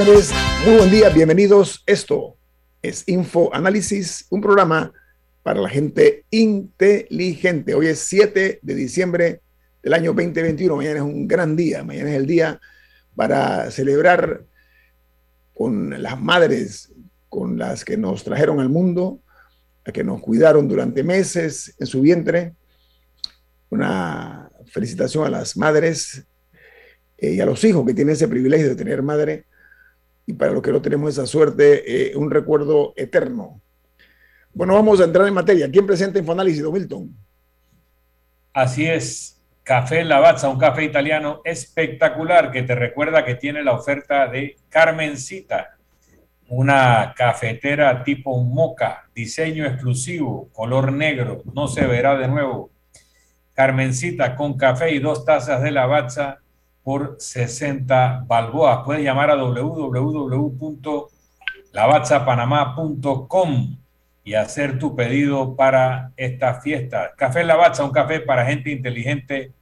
Muy buen día, bienvenidos. Esto es Info Análisis, un programa para la gente inteligente. Hoy es 7 de diciembre del año 2021. Mañana es un gran día. Mañana es el día para celebrar con las madres, con las que nos trajeron al mundo, a que nos cuidaron durante meses en su vientre. Una felicitación a las madres eh, y a los hijos que tienen ese privilegio de tener madre y para los que no tenemos esa suerte, eh, un recuerdo eterno. Bueno, vamos a entrar en materia. ¿Quién presenta Infoanálisis, Don Milton? Así es, Café Lavazza, un café italiano espectacular que te recuerda que tiene la oferta de Carmencita, una cafetera tipo moca, diseño exclusivo, color negro, no se verá de nuevo. Carmencita con café y dos tazas de Lavazza por 60 balboas. Puedes llamar a www.lavazzapanamá.com y hacer tu pedido para esta fiesta. Café Lavazza, un café para gente inteligente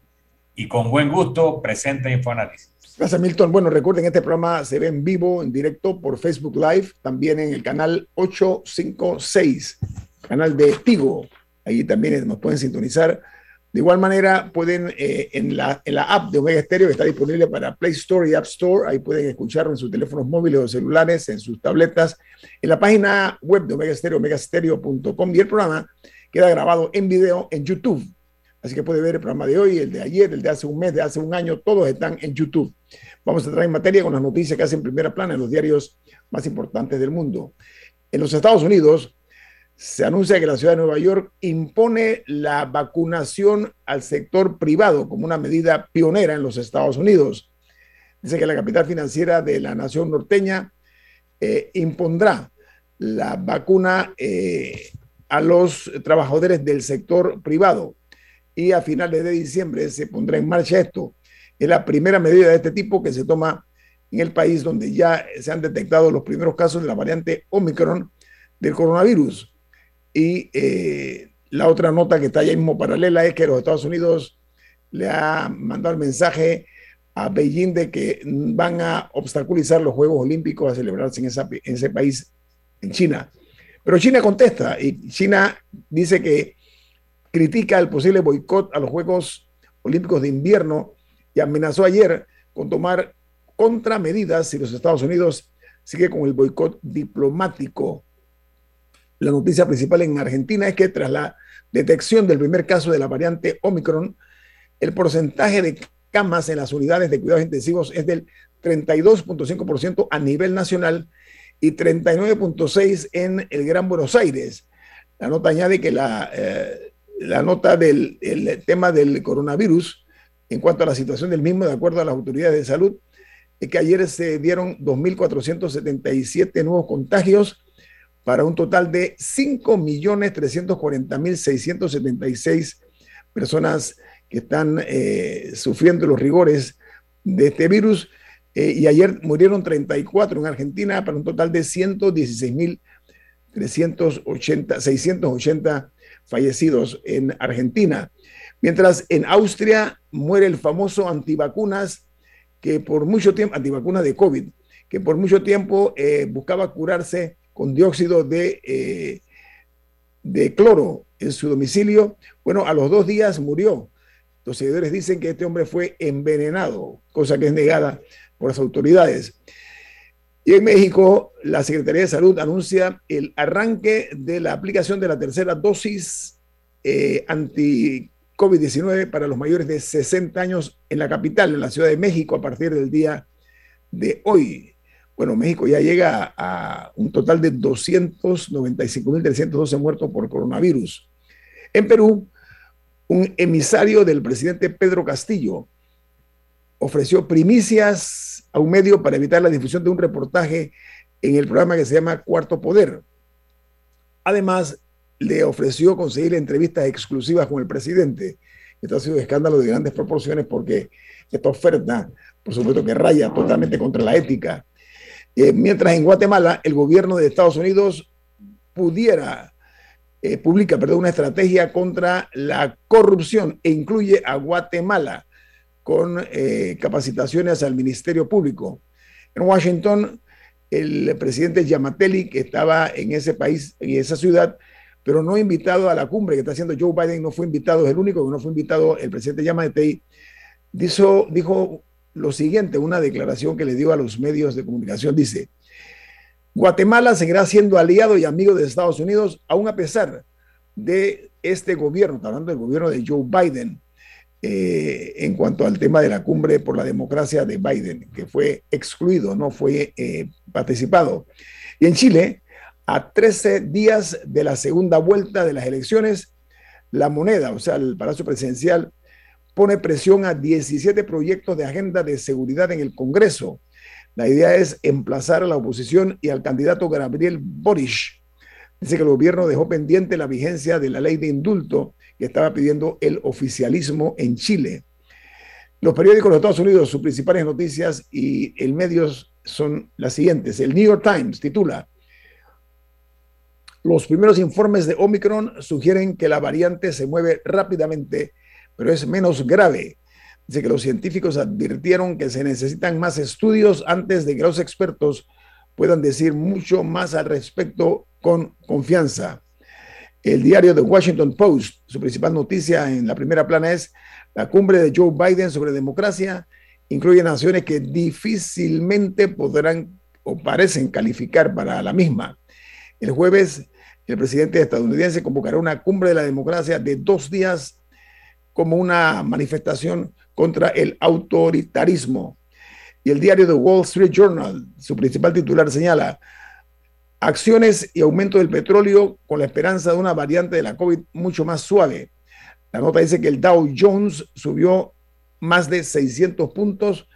y con buen gusto, presenta Infoanálisis. Gracias, Milton. Bueno, recuerden, este programa se ve en vivo, en directo, por Facebook Live, también en el canal 856, canal de Tigo. Ahí también nos pueden sintonizar de igual manera, pueden eh, en, la, en la app de Omega Stereo, que está disponible para Play Store y App Store, ahí pueden escucharlo en sus teléfonos móviles o celulares, en sus tabletas, en la página web de Omega Stereo, omegastereo.com, y el programa queda grabado en video en YouTube. Así que puede ver el programa de hoy, el de ayer, el de hace un mes, de hace un año, todos están en YouTube. Vamos a entrar en materia con las noticias que hacen primera plana en los diarios más importantes del mundo. En los Estados Unidos, se anuncia que la ciudad de Nueva York impone la vacunación al sector privado como una medida pionera en los Estados Unidos. Dice que la capital financiera de la nación norteña eh, impondrá la vacuna eh, a los trabajadores del sector privado y a finales de diciembre se pondrá en marcha esto. Es la primera medida de este tipo que se toma en el país donde ya se han detectado los primeros casos de la variante Omicron del coronavirus. Y eh, la otra nota que está ahí mismo paralela es que los Estados Unidos le ha mandado el mensaje a Beijing de que van a obstaculizar los Juegos Olímpicos a celebrarse en, en ese país, en China. Pero China contesta y China dice que critica el posible boicot a los Juegos Olímpicos de invierno y amenazó ayer con tomar contramedidas si los Estados Unidos sigue con el boicot diplomático la noticia principal en Argentina es que tras la detección del primer caso de la variante Omicron, el porcentaje de camas en las unidades de cuidados intensivos es del 32.5% a nivel nacional y 39.6% en el Gran Buenos Aires. La nota añade que la, eh, la nota del tema del coronavirus, en cuanto a la situación del mismo, de acuerdo a las autoridades de salud, es que ayer se dieron 2.477 nuevos contagios para un total de 5.340.676 personas que están eh, sufriendo los rigores de este virus. Eh, y ayer murieron 34 en Argentina para un total de 116.380, 680 fallecidos en Argentina. Mientras en Austria muere el famoso antivacunas que por mucho tiempo, antivacunas de COVID, que por mucho tiempo eh, buscaba curarse con dióxido de, eh, de cloro en su domicilio. Bueno, a los dos días murió. Los seguidores dicen que este hombre fue envenenado, cosa que es negada por las autoridades. Y en México, la Secretaría de Salud anuncia el arranque de la aplicación de la tercera dosis eh, anti COVID-19 para los mayores de 60 años en la capital, en la Ciudad de México, a partir del día de hoy. Bueno, México ya llega a un total de 295.312 muertos por coronavirus. En Perú, un emisario del presidente Pedro Castillo ofreció primicias a un medio para evitar la difusión de un reportaje en el programa que se llama Cuarto Poder. Además, le ofreció conseguir entrevistas exclusivas con el presidente. Esto ha sido un escándalo de grandes proporciones porque esta oferta, por supuesto que raya totalmente contra la ética. Eh, mientras en Guatemala el gobierno de Estados Unidos pudiera, eh, publica, una estrategia contra la corrupción e incluye a Guatemala con eh, capacitaciones al Ministerio Público. En Washington, el presidente Yamateli, que estaba en ese país, en esa ciudad, pero no invitado a la cumbre que está haciendo Joe Biden, no fue invitado, es el único que no fue invitado, el presidente Yamatei, dijo, dijo lo siguiente, una declaración que le dio a los medios de comunicación, dice, Guatemala seguirá siendo aliado y amigo de Estados Unidos, aún a pesar de este gobierno, hablando del gobierno de Joe Biden, eh, en cuanto al tema de la cumbre por la democracia de Biden, que fue excluido, no fue eh, participado. Y en Chile, a 13 días de la segunda vuelta de las elecciones, la moneda, o sea, el Palacio Presidencial, pone presión a 17 proyectos de agenda de seguridad en el Congreso. La idea es emplazar a la oposición y al candidato Gabriel Boric. Dice que el gobierno dejó pendiente la vigencia de la ley de indulto que estaba pidiendo el oficialismo en Chile. Los periódicos de Estados Unidos, sus principales noticias y el medios son las siguientes. El New York Times titula, los primeros informes de Omicron sugieren que la variante se mueve rápidamente, pero es menos grave. Dice que los científicos advirtieron que se necesitan más estudios antes de que los expertos puedan decir mucho más al respecto con confianza. El diario The Washington Post, su principal noticia en la primera plana es la cumbre de Joe Biden sobre democracia, incluye naciones que difícilmente podrán o parecen calificar para la misma. El jueves el presidente estadounidense convocará una cumbre de la democracia de dos días como una manifestación contra el autoritarismo. Y el diario The Wall Street Journal, su principal titular, señala acciones y aumento del petróleo con la esperanza de una variante de la COVID mucho más suave. La nota dice que el Dow Jones subió más de 600 puntos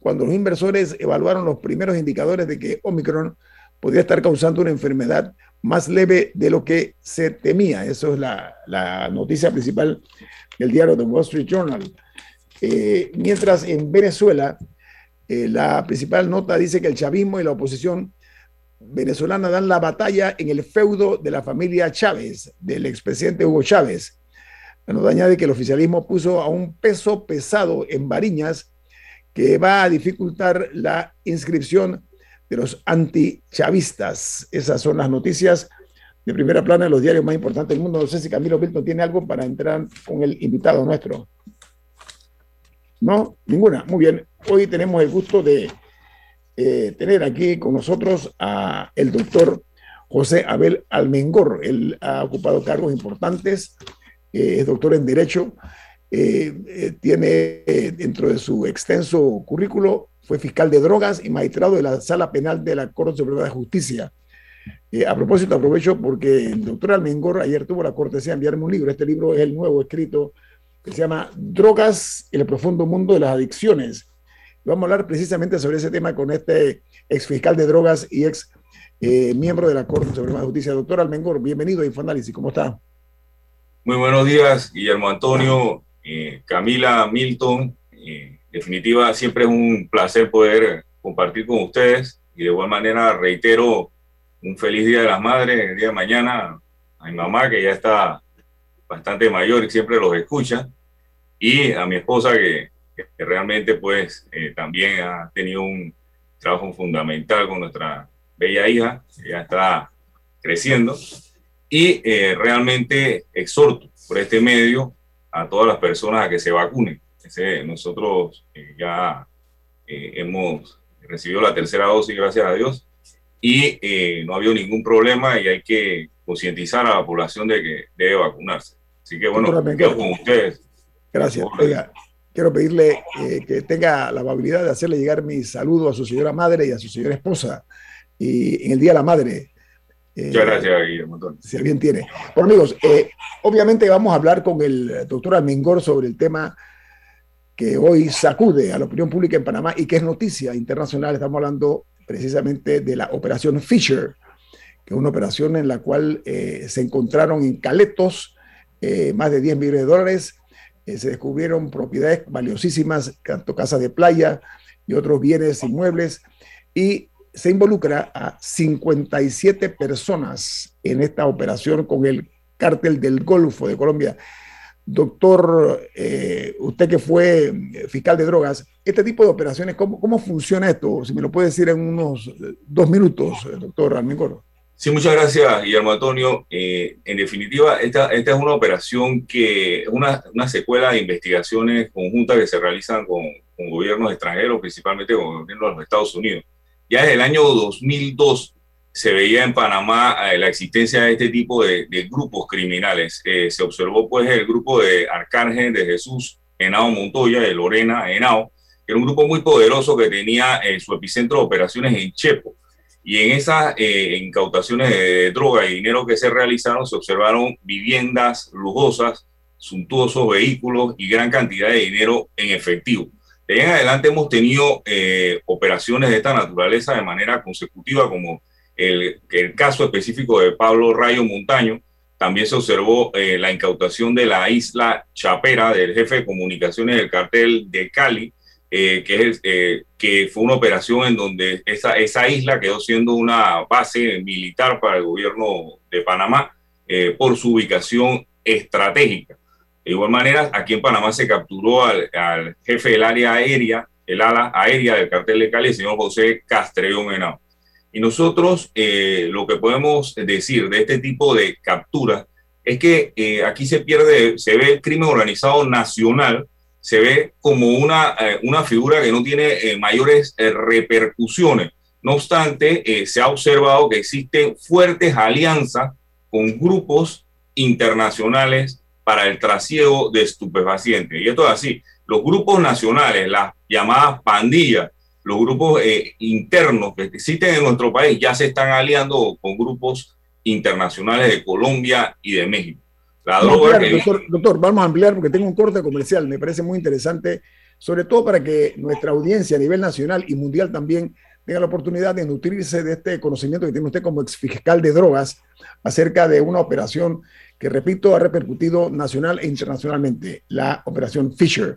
cuando los inversores evaluaron los primeros indicadores de que Omicron podría estar causando una enfermedad más leve de lo que se temía. Eso es la, noticia principal del diario The Wall Street Journal. Eh, mientras en Venezuela, eh, la principal nota dice que el chavismo y la oposición venezolana dan la batalla en el feudo de la familia Chávez, del expresidente Hugo Chávez. La nota añade que el oficialismo puso a un peso pesado en Bariñas que va a dificultar la inscripción de los antichavistas. Esas son las noticias de primera plana de los diarios más importantes del mundo. No sé si Camilo Milton tiene algo para entrar con el invitado nuestro. No, ninguna. Muy bien. Hoy tenemos el gusto de eh, tener aquí con nosotros a el doctor José Abel Almengor. Él ha ocupado cargos importantes, eh, es doctor en Derecho, eh, tiene dentro de su extenso currículo fue fiscal de drogas y magistrado de la Sala Penal de la Corte Suprema de Justicia. Eh, a propósito, aprovecho porque el doctor Almengor ayer tuvo la cortesía de enviarme un libro. Este libro es el nuevo escrito que se llama Drogas el profundo mundo de las adicciones. Vamos a hablar precisamente sobre ese tema con este ex fiscal de drogas y ex eh, miembro de la Corte Suprema de Justicia. Doctor Almengor, bienvenido a Infoanálisis. ¿Cómo está? Muy buenos días, Guillermo Antonio, eh, Camila, Milton definitiva, siempre es un placer poder compartir con ustedes y de igual manera reitero un feliz Día de las Madres el día de mañana a mi mamá que ya está bastante mayor y siempre los escucha y a mi esposa que, realmente pues eh, también ha tenido un trabajo fundamental con nuestra bella hija que ya está creciendo y eh, realmente exhorto por este medio a todas las personas a que se vacunen. Nosotros eh, ya eh, hemos recibido la tercera dosis, gracias a Dios, y eh, no ha habido ningún problema y hay que concientizar a la población de que debe vacunarse. Así que bueno, quedo con ustedes Gracias. Oiga, quiero pedirle eh, que tenga la amabilidad de hacerle llegar mi saludo a su señora madre y a su señora esposa. Y en el Día de la Madre. Eh, Muchas gracias, Guillermo. Si alguien tiene. Bueno, amigos, eh, obviamente vamos a hablar con el doctor Almengor sobre el tema que hoy sacude a la opinión pública en Panamá y que es noticia internacional. Estamos hablando precisamente de la operación Fisher, que es una operación en la cual se encontraron en Caletos más de 10 millones de dólares eh, se descubrieron propiedades valiosísimas, tanto casas de playa y otros bienes inmuebles, y se involucra a 57 personas en esta operación con el cártel del Golfo de Colombia. Doctor, eh, usted que fue fiscal de drogas, este tipo de operaciones, ¿cómo, ¿cómo, funciona esto? Si me lo puede decir en unos dos minutos, doctor Almengoro. Sí, muchas gracias, Guillermo Antonio. Eh, en definitiva, esta, esta, es una operación que es una, una, secuela de investigaciones conjuntas que se realizan con, con, gobiernos extranjeros, principalmente con el gobierno de los Estados Unidos. Ya desde el año 2002 se veía en Panamá eh, la existencia de este tipo de, grupos criminales. Eh, se observó pues el grupo de Arcángel de Jesús Henao Montoya, de Lorena Henao, que era un grupo muy poderoso que tenía su epicentro de operaciones en Chepo y en esas eh, incautaciones de droga y dinero que se realizaron se observaron viviendas lujosas, suntuosos vehículos y gran cantidad de dinero en efectivo. De ahí en adelante hemos tenido eh, operaciones de esta naturaleza de manera consecutiva, como el, el caso específico de Pablo Rayo Montaño. También se observó eh, la incautación de la isla Chapera del jefe de comunicaciones del cartel de Cali, eh, que, es, eh, que fue una operación en donde esa, esa isla quedó siendo una base militar para el gobierno de Panamá por su ubicación estratégica. De igual manera, aquí en Panamá se capturó al, al jefe del área aérea, el ala aérea del cartel de Cali, el señor José Castrellón Henao. Y nosotros lo que podemos decir de este tipo de capturas es que aquí se pierde, se ve el crimen organizado nacional, se ve como una, eh, una figura que no tiene eh, mayores eh, repercusiones. No obstante, se ha observado que existen fuertes alianzas con grupos internacionales para el trasiego de estupefacientes. Y esto es así. Los grupos nacionales, las llamadas pandillas, los grupos internos que existen en nuestro país ya se están aliando con grupos internacionales de Colombia y de México doctor, vamos a ampliar porque tengo un corte comercial, me parece muy interesante, sobre todo para que nuestra audiencia a nivel nacional y mundial también tenga la oportunidad de nutrirse de este conocimiento que tiene usted como exfiscal de drogas acerca de una operación que, repito, ha repercutido nacional e internacionalmente, la operación Fisher.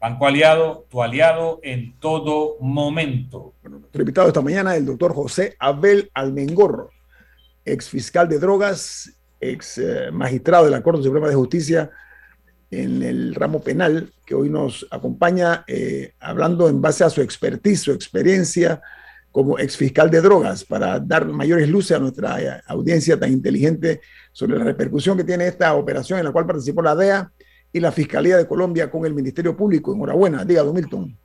Banco Aliado, tu aliado en todo momento. Bueno, nuestro invitado esta mañana el doctor José Abel Almengorro, ex fiscal de drogas, ex eh, magistrado de la Corte Suprema de Justicia en el ramo penal, que hoy nos acompaña eh, hablando en base a su expertise, su experiencia como ex fiscal de drogas, para dar mayores luces a nuestra eh, audiencia tan inteligente sobre la repercusión que tiene esta operación en la cual participó la DEA y la Fiscalía de Colombia con el Ministerio Público. Enhorabuena, diga, don Milton.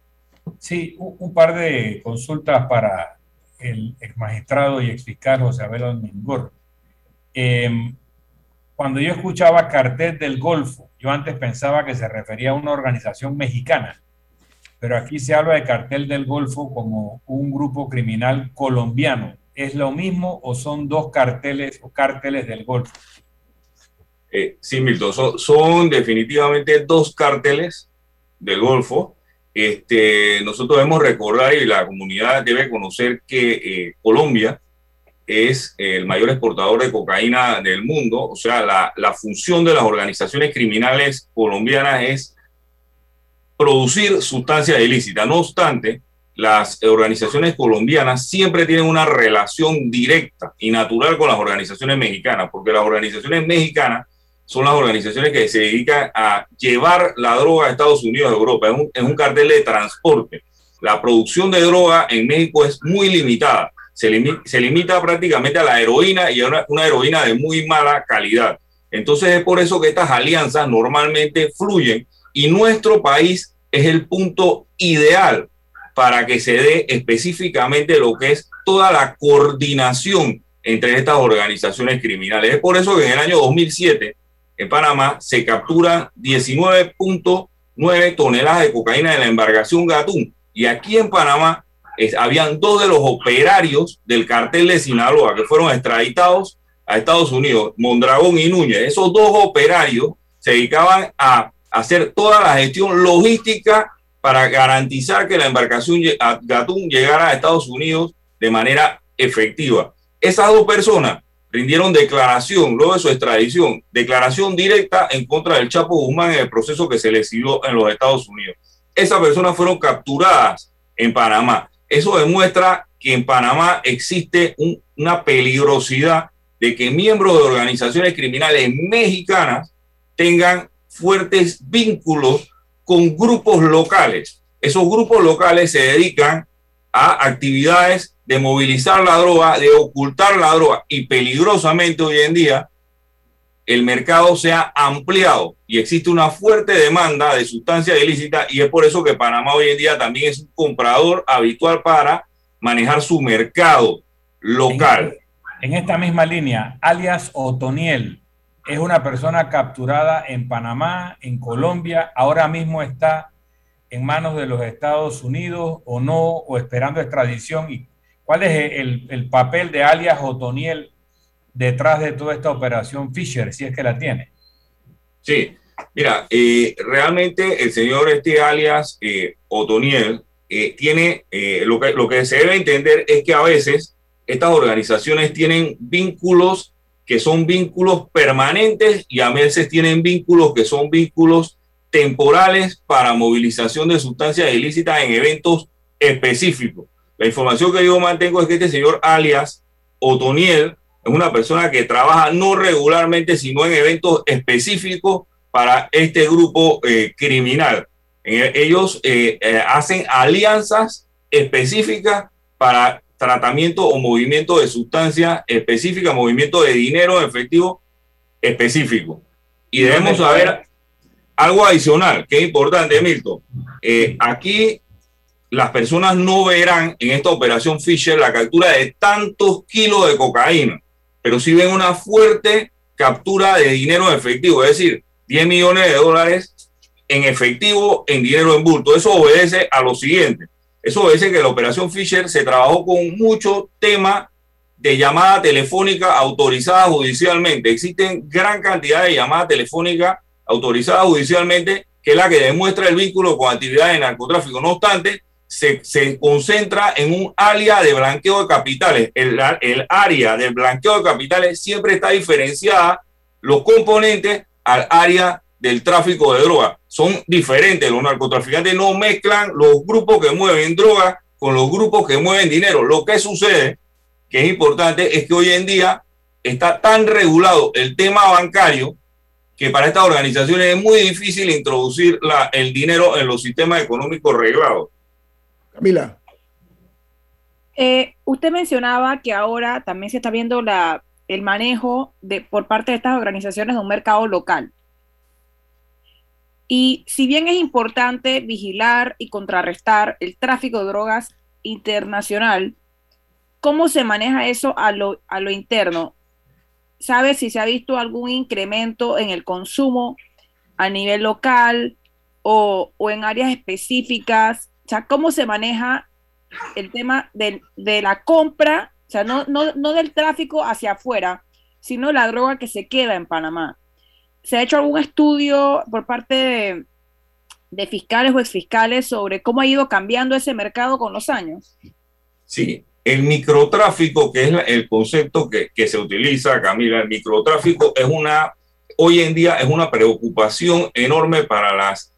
Sí, un, par de consultas para el ex magistrado y ex fiscal José Abel Almengor. Em, cuando yo escuchaba Cartel del Golfo, yo antes pensaba que se refería a una organización mexicana, pero aquí se habla de Cartel del Golfo como un grupo criminal colombiano. ¿Es lo mismo o son dos carteles o cárteles del Golfo? Eh, sí, Milton, son, definitivamente dos cárteles del Golfo. Este, nosotros debemos recordar y la comunidad debe conocer que eh, Colombia es el mayor exportador de cocaína del mundo. O sea, la, la función de las organizaciones criminales colombianas es producir sustancias ilícitas. No obstante, las organizaciones colombianas siempre tienen una relación directa y natural con las organizaciones mexicanas, porque las organizaciones mexicanas son las organizaciones que se dedican a llevar la droga a Estados Unidos a Europa. Es un, cartel de transporte. La producción de droga en México es muy limitada. Se, limita prácticamente a la heroína y a una, una heroína de muy mala calidad. Entonces es por eso que estas alianzas normalmente fluyen y nuestro país es el punto ideal para que se dé específicamente lo que es toda la coordinación entre estas organizaciones criminales. Es por eso que en el año 2007 en Panamá se capturan 19.9 toneladas de cocaína de la embarcación Gatún. Y aquí en Panamá habían dos de los operarios del cartel de Sinaloa que fueron extraditados a Estados Unidos, Mondragón y Núñez. Esos dos operarios se dedicaban a hacer toda la gestión logística para garantizar que la embarcación Gatún llegara a Estados Unidos de manera efectiva. Esas dos personas rindieron declaración luego de su extradición, declaración directa en contra del Chapo Guzmán en el proceso que se le siguió en los Estados Unidos. Esas personas fueron capturadas en Panamá. Eso demuestra que en Panamá existe una peligrosidad de que miembros de organizaciones criminales mexicanas tengan fuertes vínculos con grupos locales. Esos grupos locales se dedican a actividades de movilizar la droga, de ocultar la droga y peligrosamente hoy en día el mercado se ha ampliado y existe una fuerte demanda de sustancias ilícitas y es por eso que Panamá hoy en día también es un comprador habitual para manejar su mercado local. En, esta misma línea, alias Otoniel es una persona capturada en Panamá, en Colombia, ahora mismo está en manos de los Estados Unidos o no, o esperando extradición y ¿Cuál es el, papel de alias Otoniel detrás de toda esta operación Fisher, si es que la tiene? Sí, mira, eh, realmente el señor este alias eh, Otoniel eh, tiene, lo, que, lo que se debe entender es que a veces estas organizaciones tienen vínculos que son vínculos permanentes y a veces tienen vínculos que son vínculos temporales para movilización de sustancias ilícitas en eventos específicos. La información que yo mantengo es que este señor alias Otoniel es una persona que trabaja no regularmente, sino en eventos específicos para este grupo eh, criminal. Eh, ellos eh, hacen alianzas específicas para tratamiento o movimiento de sustancia específica, movimiento de dinero efectivo específico. Y debemos saber algo adicional que es importante, Milton. aquí las personas no verán en esta operación Fisher la captura de tantos kilos de cocaína, pero sí ven una fuerte captura de dinero en efectivo, es decir, 10 millones de dólares en efectivo en dinero en bulto. Eso obedece a lo siguiente. Eso obedece que la operación Fisher se trabajó con mucho tema de llamada telefónica autorizada judicialmente. Existen gran cantidad de llamadas telefónicas autorizadas judicialmente, que es la que demuestra el vínculo con actividades de narcotráfico. No obstante, se, concentra en un área de blanqueo de capitales. El, área del blanqueo de capitales siempre está diferenciada los componentes al área del tráfico de droga. Son diferentes. Los narcotraficantes no mezclan los grupos que mueven droga con los grupos que mueven dinero. Lo que sucede, que es importante, es que hoy en día está tan regulado el tema bancario que para estas organizaciones es muy difícil introducir el dinero en los sistemas económicos reglados. Camila. Eh, usted mencionaba que ahora también se está viendo el manejo por parte de estas organizaciones de un mercado local. Y si bien es importante vigilar y contrarrestar el tráfico de drogas internacional, ¿cómo se maneja eso a lo, interno? ¿Sabe si se ha visto algún incremento en el consumo a nivel local o en áreas específicas? O sea, ¿cómo se maneja el tema de, la compra, o sea, no, no, del tráfico hacia afuera, sino la droga que se queda en Panamá? ¿Se ha hecho algún estudio por parte de, fiscales o exfiscales sobre cómo ha ido cambiando ese mercado con los años? Sí, el microtráfico, que es el concepto que, que, se utiliza, Camila, el microtráfico es una, hoy en día es una preocupación enorme para las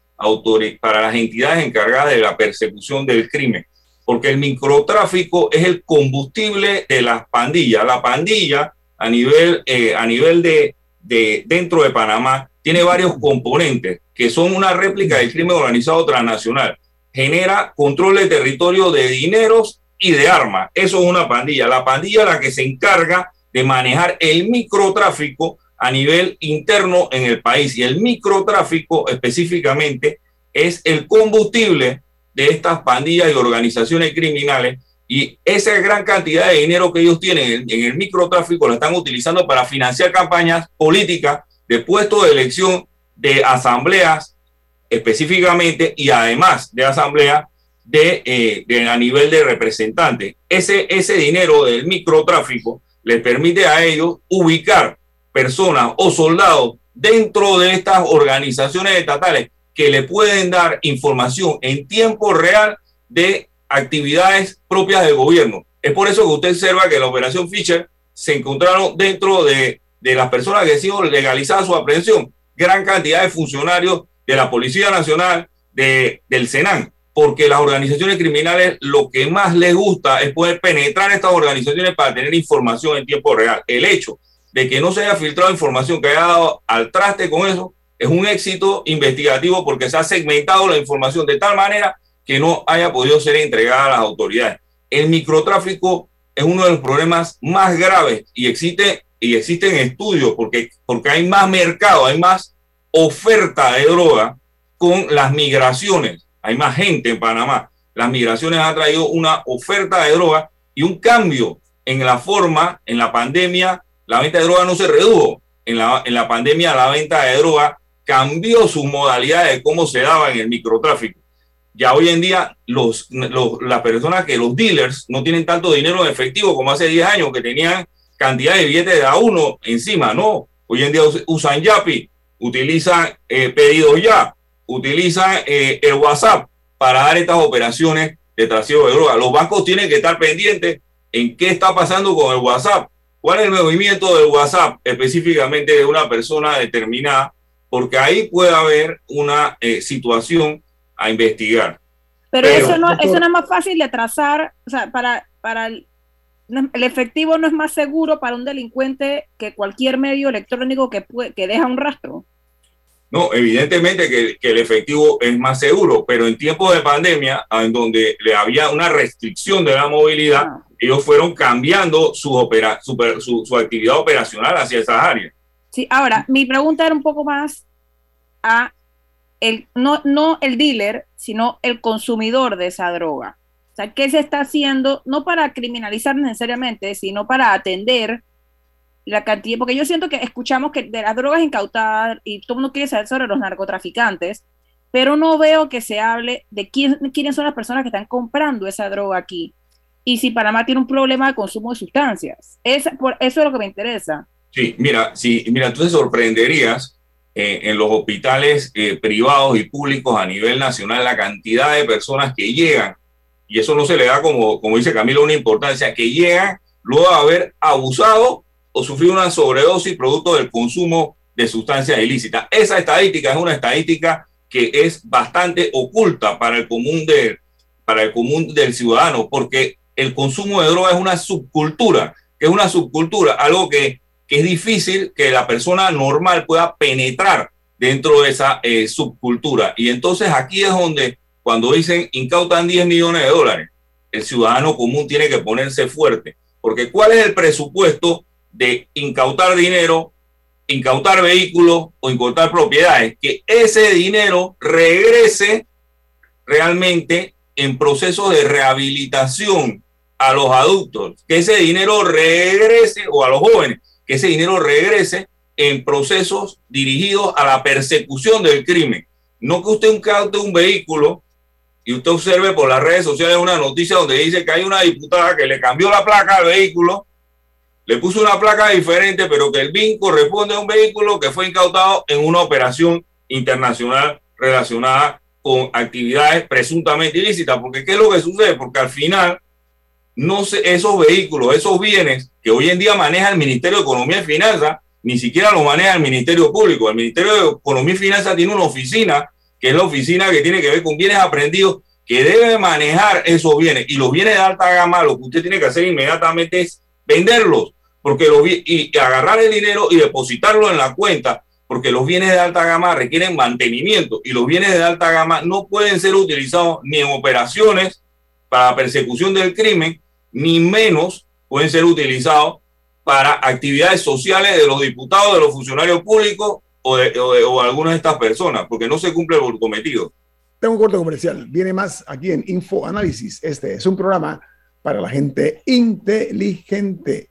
para las entidades encargadas de la persecución del crimen, porque el microtráfico es el combustible de las pandillas. La pandilla a nivel, eh, a nivel de, de dentro de Panamá tiene varios componentes que son una réplica del crimen organizado transnacional. Genera control de territorio de dineros y de armas. Eso es una pandilla. La pandilla es la que se encarga de manejar el microtráfico a nivel interno en el país. Y el microtráfico específicamente es el combustible de estas pandillas y organizaciones criminales. Y esa gran cantidad de dinero que ellos tienen en, el microtráfico la están utilizando para financiar campañas políticas de puestos de elección, de asambleas específicamente y además de asambleas eh, de, a nivel de representantes. Ese, ese dinero del microtráfico les permite a ellos ubicar personas o soldados dentro de estas organizaciones estatales que le pueden dar información en tiempo real de actividades propias del gobierno. Es por eso que usted observa que la operación Fisher se encontraron dentro de, de las personas que han sido legalizadas su aprehensión gran cantidad de funcionarios de la Policía Nacional, de, del Senan, porque las organizaciones criminales lo que más les gusta es poder penetrar estas organizaciones para tener información en tiempo real. El hecho de que no se haya filtrado información que haya dado al traste con eso, es un éxito investigativo porque se ha segmentado la información de tal manera que no haya podido ser entregada a las autoridades. El microtráfico es uno de los problemas más graves y existe y existen estudios porque, porque hay más mercado, hay más oferta de droga con las migraciones. Hay más gente en Panamá. Las migraciones han traído una oferta de droga y un cambio en la forma, en la pandemia, la venta de droga no se redujo. En la, en la pandemia la venta de droga cambió su modalidad de cómo se daba en el microtráfico. Ya hoy en día los, las personas que los dealers no tienen tanto dinero en efectivo como hace 10 años que tenían cantidad de billetes de a uno encima, no. Hoy en día usan Yapi, utilizan eh, pedidos ya, utilizan eh, el WhatsApp para dar estas operaciones de trasiego de droga. Los bancos tienen que estar pendientes en qué está pasando con el WhatsApp cuál es el movimiento del WhatsApp específicamente de una persona determinada, porque ahí puede haber una eh, situación a investigar. Pero, eso, no, eso no es más fácil de trazar, o sea, para, para el, el efectivo no es más seguro para un delincuente que cualquier medio electrónico que, que deja un rastro. No, evidentemente que, que, el efectivo es más seguro, pero en tiempos de pandemia, en donde le había una restricción de la movilidad, ah. Ellos fueron cambiando su, opera, su, su, actividad operacional hacia esas áreas. Sí, ahora, mi pregunta era un poco más a el, no, no el dealer, sino el consumidor de esa droga. O sea, ¿qué se está haciendo? No para criminalizar necesariamente, sino para atender la cantidad, porque yo siento que escuchamos que de las drogas incautadas y todo el mundo quiere saber sobre los narcotraficantes, pero no veo que se hable de quién, quiénes son las personas que están comprando esa droga aquí y si Panamá tiene un problema de consumo de sustancias. Es, por, eso es lo que me interesa. Sí, mira, sí, mira, tú te sorprenderías eh, en los hospitales eh, privados y públicos a nivel nacional la cantidad de personas que llegan, y eso no se le da como, como dice Camilo una importancia, que llegan luego de haber abusado o sufrir una sobredosis producto del consumo de sustancias ilícitas. Esa estadística es una estadística que es bastante oculta para el común, de, para el común del ciudadano, porque el consumo de droga es una subcultura, que es una subcultura, algo que, que es difícil que la persona normal pueda penetrar dentro de esa eh, subcultura. Y entonces aquí es donde, cuando dicen incautan 10 millones de dólares, el ciudadano común tiene que ponerse fuerte, porque ¿cuál es el presupuesto de incautar dinero, incautar vehículos o incautar propiedades, que ese dinero regrese realmente en procesos de rehabilitación a los adultos, que ese dinero regrese, o a los jóvenes, que ese dinero regrese en procesos dirigidos a la persecución del crimen. No que usted incaute un vehículo y usted observe por las redes sociales una noticia donde dice que hay una diputada que le cambió la placa al vehículo le puso una placa diferente, pero que el BIN corresponde a un vehículo que fue incautado en una operación internacional relacionada con actividades presuntamente ilícitas. Porque ¿qué es lo que sucede? Porque al final, no sé, esos vehículos, esos bienes que hoy en día maneja el Ministerio de Economía y Finanzas, ni siquiera lo maneja el Ministerio Público. El Ministerio de Economía y Finanzas tiene una oficina, que es la oficina que tiene que ver con bienes aprendidos, que debe manejar esos bienes. Y los bienes de alta gama, lo que usted tiene que hacer inmediatamente es venderlos porque lo, y, agarrar el dinero y depositarlo en la cuenta, porque los bienes de alta gama requieren mantenimiento y los bienes de alta gama no pueden ser utilizados ni en operaciones para persecución del crimen, ni menos pueden ser utilizados para actividades sociales de los diputados, de los funcionarios públicos o de, o algunas de estas personas, porque no se cumple el cometido. Tengo un corte comercial. Viene más aquí en Info Análisis. Este es un programa para la gente inteligente.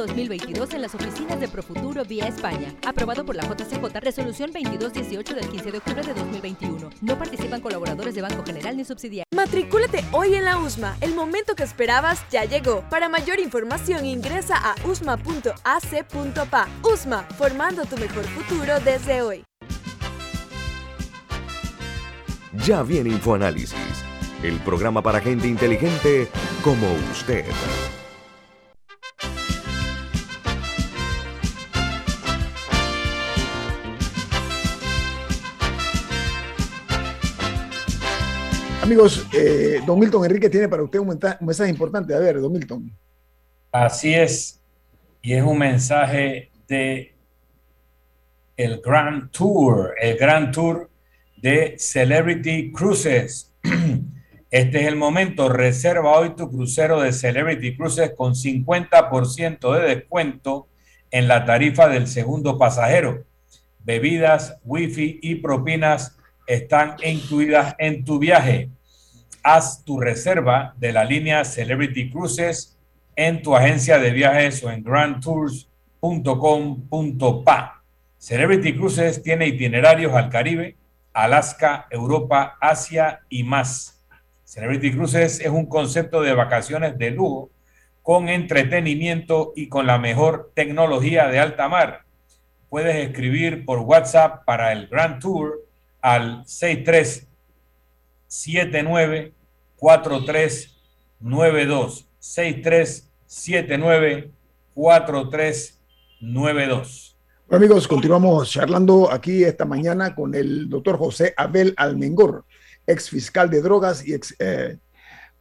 2022 en las oficinas de Profuturo vía España. Aprobado por la JCJ, resolución 2218 del 15 de octubre de 2021. No participan colaboradores de Banco General ni subsidiarios. Matricúlate hoy en la USMA. El momento que esperabas ya llegó. Para mayor información ingresa a usma.ac.pa. USMA, formando tu mejor futuro desde hoy. Ya viene InfoAnálisis, el programa para gente inteligente como usted. Amigos, eh, don Milton Enrique tiene para usted un mensaje, importante. A ver, don Milton. Así es. Y es un mensaje de el Grand Tour, el Grand Tour de Celebrity Cruises. Este es el momento. Reserva hoy tu crucero de Celebrity Cruises con 50% de descuento en la tarifa del segundo pasajero. Bebidas, wifi y propinas están incluidas en tu viaje. Haz tu reserva de la línea Celebrity Cruises en tu agencia de viajes o en grandtours.com.pa. Celebrity Cruises tiene itinerarios al Caribe, Alaska, Europa, Asia y más. Celebrity Cruises es un concepto de vacaciones de lujo con entretenimiento y con la mejor tecnología de alta mar. Puedes escribir por WhatsApp para el Grand Tour al 6379 4392 6379 4392 bueno, amigos, continuamos charlando aquí esta mañana con el doctor José Abel Almengor, ex fiscal de drogas y ex eh,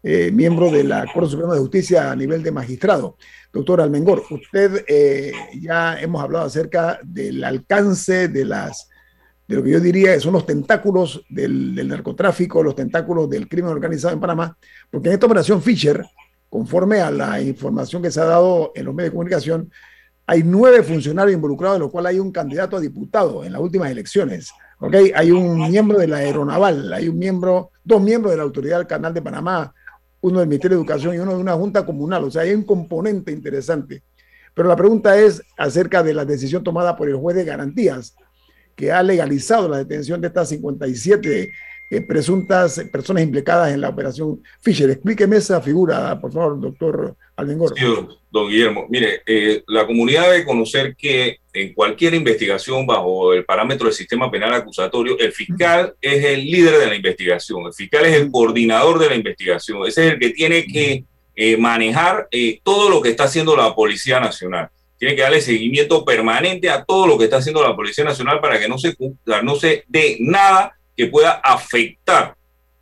eh, miembro de la Corte Suprema de Justicia a nivel de magistrado. Doctor Almengor, usted eh, ya hemos hablado acerca del alcance de las de lo que yo diría son los tentáculos del, narcotráfico, los tentáculos del crimen organizado en Panamá, porque en esta operación Fisher, conforme a la información que se ha dado en los medios de comunicación, hay nueve funcionarios involucrados, de los cuales hay un candidato a diputado en las últimas elecciones. ¿okay? Hay un miembro de la aeronaval, hay un miembro, dos miembros de la Autoridad del Canal de Panamá, uno del Ministerio de Educación y uno de una junta comunal. O sea, hay un componente interesante. Pero la pregunta es acerca de la decisión tomada por el juez de garantías, que ha legalizado la detención de estas 57 eh, presuntas personas implicadas en la operación Fisher. Explíqueme esa figura, por favor, doctor Almengor. Sí, don Guillermo. Mire, eh, la comunidad debe conocer que en cualquier investigación bajo el parámetro del sistema penal acusatorio, el fiscal es el líder de la investigación, el fiscal es el coordinador de la investigación, ese es el que tiene que eh, manejar todo lo que está haciendo la Policía Nacional. Tiene que darle seguimiento permanente a todo lo que está haciendo la Policía Nacional para que no se, no se dé nada que pueda afectar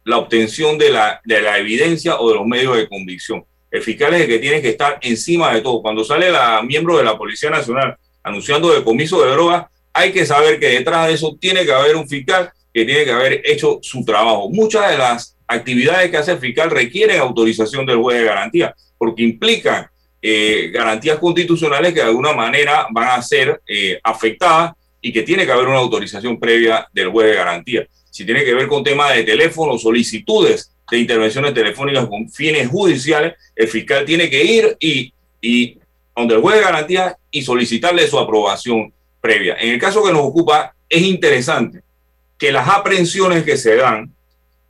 la obtención de la, de la evidencia o de los medios de convicción. El fiscal es el que tiene que estar encima de todo. Cuando sale la miembro de la Policía Nacional anunciando decomiso de drogas, hay que saber que detrás de eso tiene que haber un fiscal que tiene que haber hecho su trabajo. Muchas de las actividades que hace el fiscal requieren autorización del juez de garantía, porque implican eh, garantías constitucionales que de alguna manera van a ser eh, afectadas y que tiene que haber una autorización previa del juez de garantía si tiene que ver con temas de teléfono, solicitudes de intervenciones telefónicas con fines judiciales, el fiscal tiene que ir y, y donde el juez de garantía y solicitarle su aprobación previa. En el caso que nos ocupa, es interesante que las aprehensiones que se dan,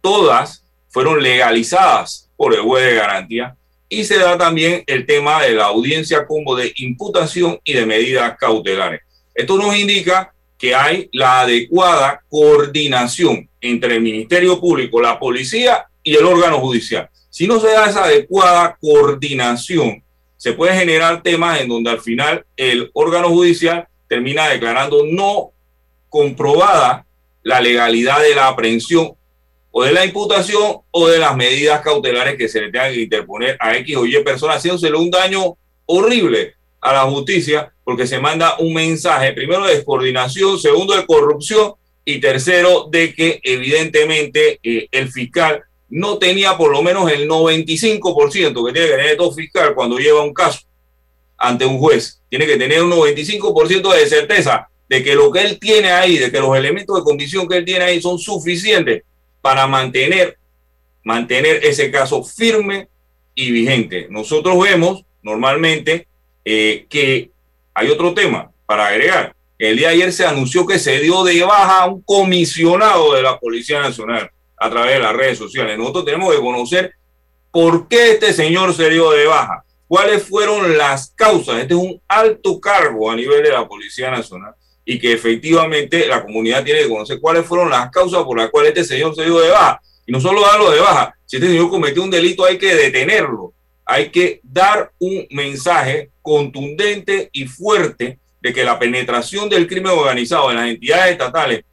todas fueron legalizadas por el juez de garantía y se da también el tema de la audiencia como de imputación y de medidas cautelares. Esto nos indica que hay la adecuada coordinación entre el Ministerio Público, la policía y el órgano judicial. Si no se da esa adecuada coordinación, se puede generar temas en donde al final el órgano judicial termina declarando no comprobada la legalidad de la aprehensión o de la imputación o de las medidas cautelares que se le tengan que interponer a X o Y personas, haciéndosele un daño horrible a la justicia porque se manda un mensaje, primero de descoordinación, segundo de corrupción y tercero de que evidentemente eh, el fiscal no tenía por lo menos el 95% que tiene que tener todo fiscal cuando lleva un caso ante un juez. Tiene que tener un 95% de certeza de que lo que él tiene ahí, de que los elementos de condición que él tiene ahí son suficientes para mantener, mantener ese caso firme y vigente. Nosotros vemos normalmente eh, que hay otro tema para agregar. El día de ayer se anunció que se dio de baja a un comisionado de la Policía Nacional a través de las redes sociales. Nosotros tenemos que conocer por qué este señor se dio de baja, cuáles fueron las causas. Este es un alto cargo a nivel de la Policía Nacional y que efectivamente la comunidad tiene que conocer cuáles fueron las causas por las cuales este señor se dio de baja. Y no solo darlo de baja, si este señor cometió un delito hay que detenerlo, hay que dar un mensaje contundente y fuerte de que la penetración del crimen organizado en las entidades estatales,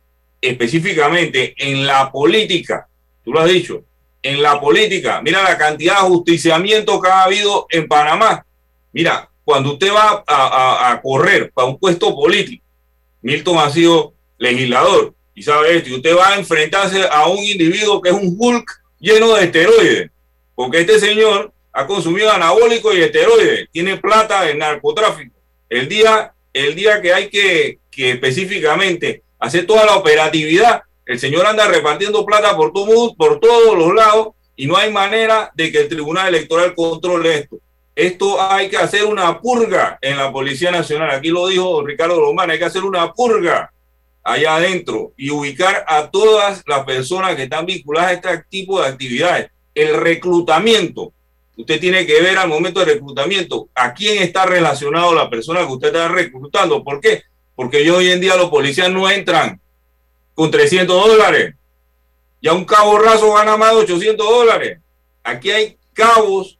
específicamente en la política, tú lo has dicho, en la política, mira la cantidad de justiciamiento que ha habido en Panamá. Mira, cuando usted va a, correr para un puesto político, Milton ha sido legislador y sabe esto, y usted va a enfrentarse a un individuo que es un Hulk lleno de esteroides, porque este señor ha consumido anabólicos y esteroides, tiene plata en narcotráfico. El día, el día que hay que, que específicamente hacer toda la operatividad, el señor anda repartiendo plata por, todo, por todos los lados y no hay manera de que el Tribunal Electoral controle esto. Esto hay que hacer una purga en la Policía Nacional. Aquí lo dijo Ricardo Román, hay que hacer una purga allá adentro y ubicar a todas las personas que están vinculadas a este tipo de actividades. El reclutamiento. Usted tiene que ver al momento del reclutamiento a quién está relacionado la persona que usted está reclutando. ¿Por qué? Porque hoy en día los policías no entran con 300 dólares. Ya un cabo raso gana más de 800 dólares. Aquí hay cabos,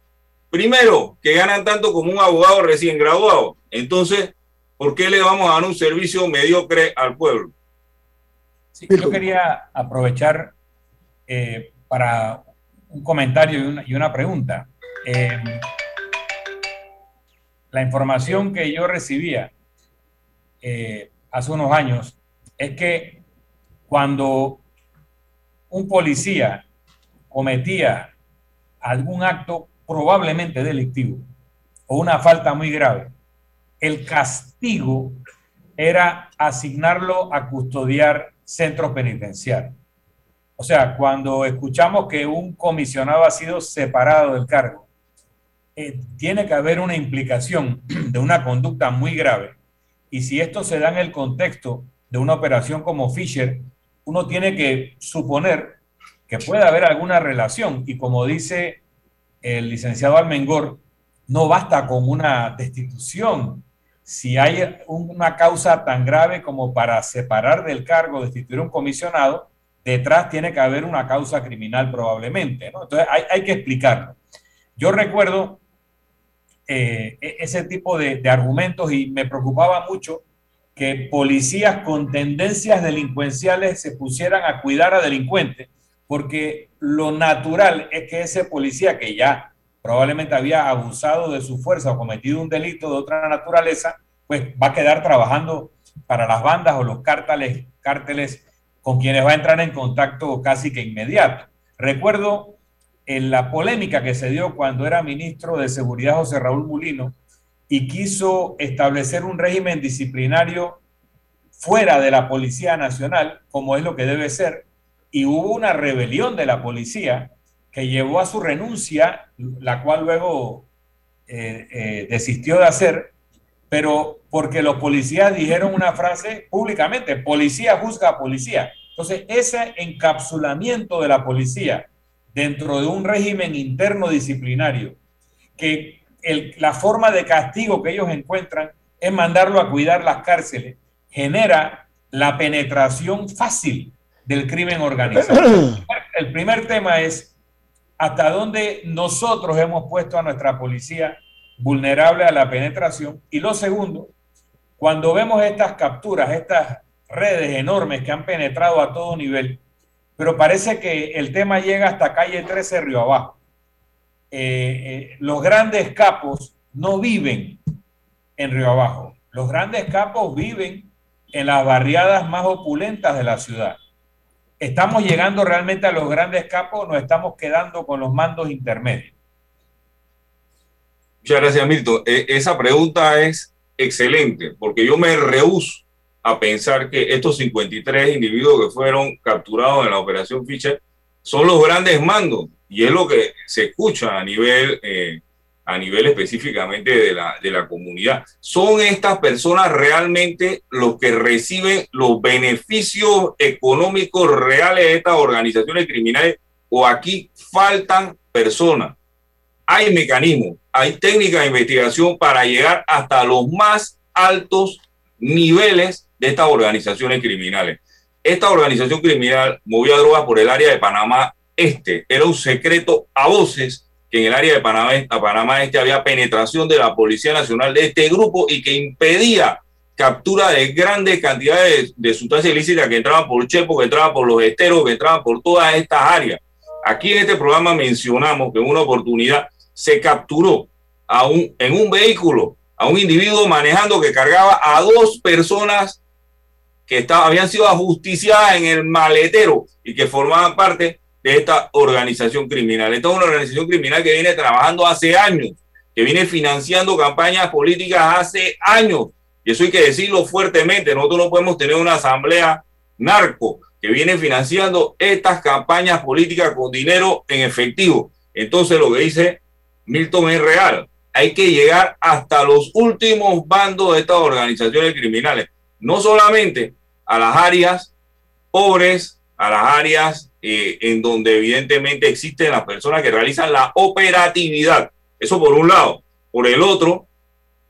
primero, que ganan tanto como un abogado recién graduado. Entonces, ¿por qué le vamos a dar un servicio mediocre al pueblo? yo quería aprovechar eh, para un comentario y una, pregunta. Em, la información que yo recibía eh, hace unos años es que cuando un policía cometía algún acto probablemente delictivo o una falta muy grave, el castigo era asignarlo a custodiar centros penitenciarios. O sea, cuando escuchamos que un comisionado ha sido separado del cargo, eh, tiene que haber una implicación de una conducta muy grave. Y si esto se da en el contexto de una operación como Fisher, uno tiene que suponer que puede haber alguna relación y como dice el licenciado Almengor, no basta con una destitución. Si hay una causa tan grave como para separar del cargo, destituir un comisionado, detrás tiene que haber una causa criminal probablemente. Entonces hay, que explicarlo. Yo recuerdo eh, e-, ese tipo de, de argumentos y me preocupaba mucho que policías con tendencias delincuenciales se pusieran a cuidar a delincuentes, porque lo natural es que ese policía que ya probablemente había abusado de su fuerza o cometido un delito de otra naturaleza, pues va a quedar trabajando para las bandas o los cárteles, cárteles con quienes va a entrar en contacto casi que inmediato. Recuerdo en la polémica que se dio cuando era ministro de Seguridad José Raúl Mulino, y quiso establecer un régimen disciplinario fuera de la Policía Nacional, como es lo que debe ser, y hubo una rebelión de la policía que llevó a su renuncia, la cual luego eh, eh, desistió de hacer, pero porque los policías dijeron una frase públicamente, policía juzga a policía. Entonces, ese encapsulamiento de la policía dentro de un régimen interno disciplinario que la forma de castigo que ellos encuentran es mandarlo a cuidar las cárceles, genera la penetración fácil del crimen organizado. El primer tema es hasta dónde nosotros hemos puesto a nuestra policía vulnerable a la penetración. Y lo segundo, cuando vemos estas capturas, estas redes enormes que han penetrado a todo nivel, pero parece que el tema llega hasta calle 13 Río Abajo. Eh, eh, los grandes capos no viven en Río Abajo. Los grandes capos viven en las barriadas más opulentas de la ciudad. ¿Estamos llegando realmente a los grandes capos o nos estamos quedando con los mandos intermedios? Muchas gracias, Milton. E, esa pregunta es excelente porque yo me rehúso a pensar que estos 53 individuos que fueron capturados en la operación Fischer son los grandes mandos y es lo que se escucha a nivel, eh, a nivel específicamente de la, de la comunidad. ¿Son estas personas realmente los que reciben los beneficios económicos reales de estas organizaciones criminales o aquí faltan personas? Hay mecanismos, hay técnicas de investigación para llegar hasta los más altos niveles de estas organizaciones criminales. Esta organización criminal movía drogas por el área de Panamá este era un secreto a voces que en el área de Panamá, Este había penetración de la Policía Nacional de este grupo y que impedía captura de grandes cantidades de, sustancias ilícitas que entraban por Chepo, que entraban por los esteros, que entraban por todas estas áreas. Aquí en este programa mencionamos que en una oportunidad se capturó a un, en un vehículo a un individuo manejando que cargaba a dos personas que habían sido ajusticiadas en el maletero y que formaban parte de esta organización criminal. Esta es una organización criminal que viene trabajando hace años, que viene financiando campañas políticas hace años. Y eso hay que decirlo fuertemente. Nosotros no podemos tener una asamblea narco que viene financiando estas campañas políticas con dinero en efectivo. Entonces lo que dice Milton es real. Hay que llegar hasta los últimos bandos de estas organizaciones criminales. No solamente a las áreas pobres, a las áreas eh, en donde evidentemente existen las personas que realizan la operatividad. Eso por un lado. Por el otro,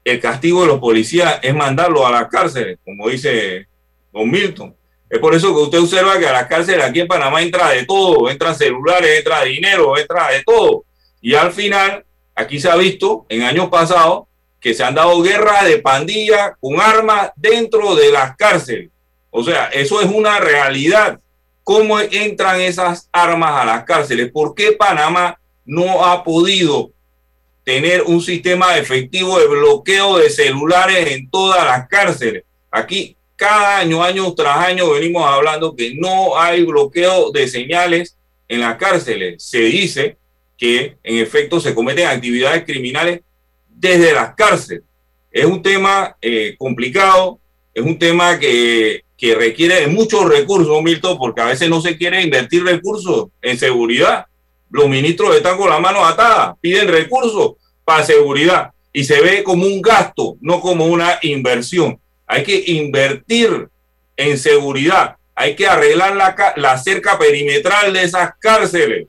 el castigo de los policías es mandarlos a las cárceles, como dice don Milton. Es por eso que usted observa que a las cárceles aquí en Panamá entra de todo, entran celulares, entra dinero, entra de todo. Y al final, aquí se ha visto en años pasados que se han dado guerras de pandillas con armas dentro de las cárceles. O sea, eso es una realidad. ¿Cómo entran esas armas a las cárceles? ¿Por qué Panamá no ha podido tener un sistema efectivo de bloqueo de celulares en todas las cárceles? Aquí, cada año, año tras año, venimos hablando que no hay bloqueo de señales en las cárceles. Se dice que en efecto se cometen actividades criminales desde las cárceles. Es un tema eh, complicado, es un tema que, que requiere de muchos recursos, Milton, porque a veces no se quiere invertir recursos en seguridad. Los ministros están con las manos atadas, piden recursos para seguridad y se ve como un gasto, no como una inversión. Hay que invertir en seguridad, hay que arreglar la, la cerca perimetral de esas cárceles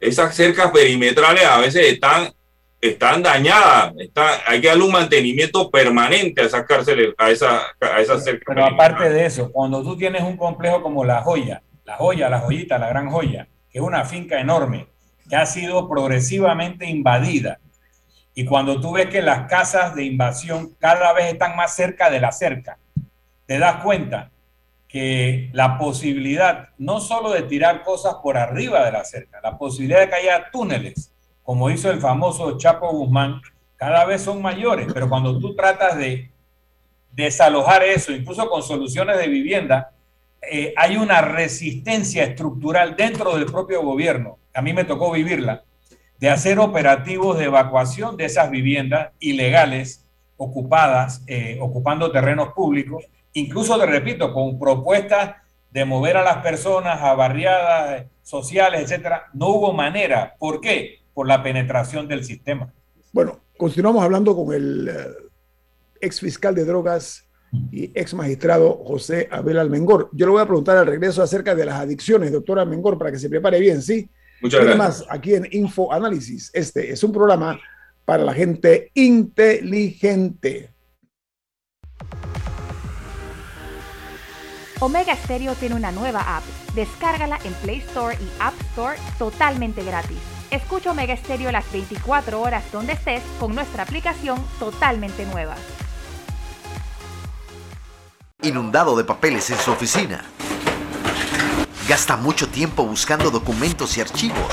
esas cercas perimetrales a veces están, están dañadas, está, hay que darle un mantenimiento permanente a esas cárceles, a, esa, a esas cercas. Pero aparte de eso, cuando tú tienes un complejo como La Joya, La Joya, La Joyita, La Gran Joya, que es una finca enorme, que ha sido progresivamente invadida, y cuando tú ves que las casas de invasión cada vez están más cerca de la cerca, te das cuenta que la posibilidad no solo de tirar cosas por arriba de la cerca, la posibilidad de que haya túneles, como hizo el famoso Chapo Guzmán, cada vez son mayores, pero cuando tú tratas de desalojar eso, incluso con soluciones de vivienda, eh, hay una resistencia estructural dentro del propio gobierno, a mí me tocó vivirla, de hacer operativos de evacuación de esas viviendas ilegales ocupadas, eh, ocupando terrenos públicos, incluso te repito, con propuestas de mover a las personas a barriadas sociales, etcétera, no hubo manera. ¿Por qué? Por la penetración del sistema. Bueno, continuamos hablando con el eh, ex fiscal de drogas y ex magistrado José Abel Almengor. Yo le voy a preguntar al regreso acerca de las adicciones, doctor Almengor, para que se prepare bien, ¿sí? Muchas gracias. Además, aquí en Info Análisis, este es un programa para la gente inteligente. Omega Stereo tiene una nueva app. Descárgala en Play Store y App Store totalmente gratis. Escucha Omega Stereo las 24 horas donde estés con nuestra aplicación totalmente nueva. Inundado de papeles en su oficina. Gasta mucho tiempo buscando documentos y archivos.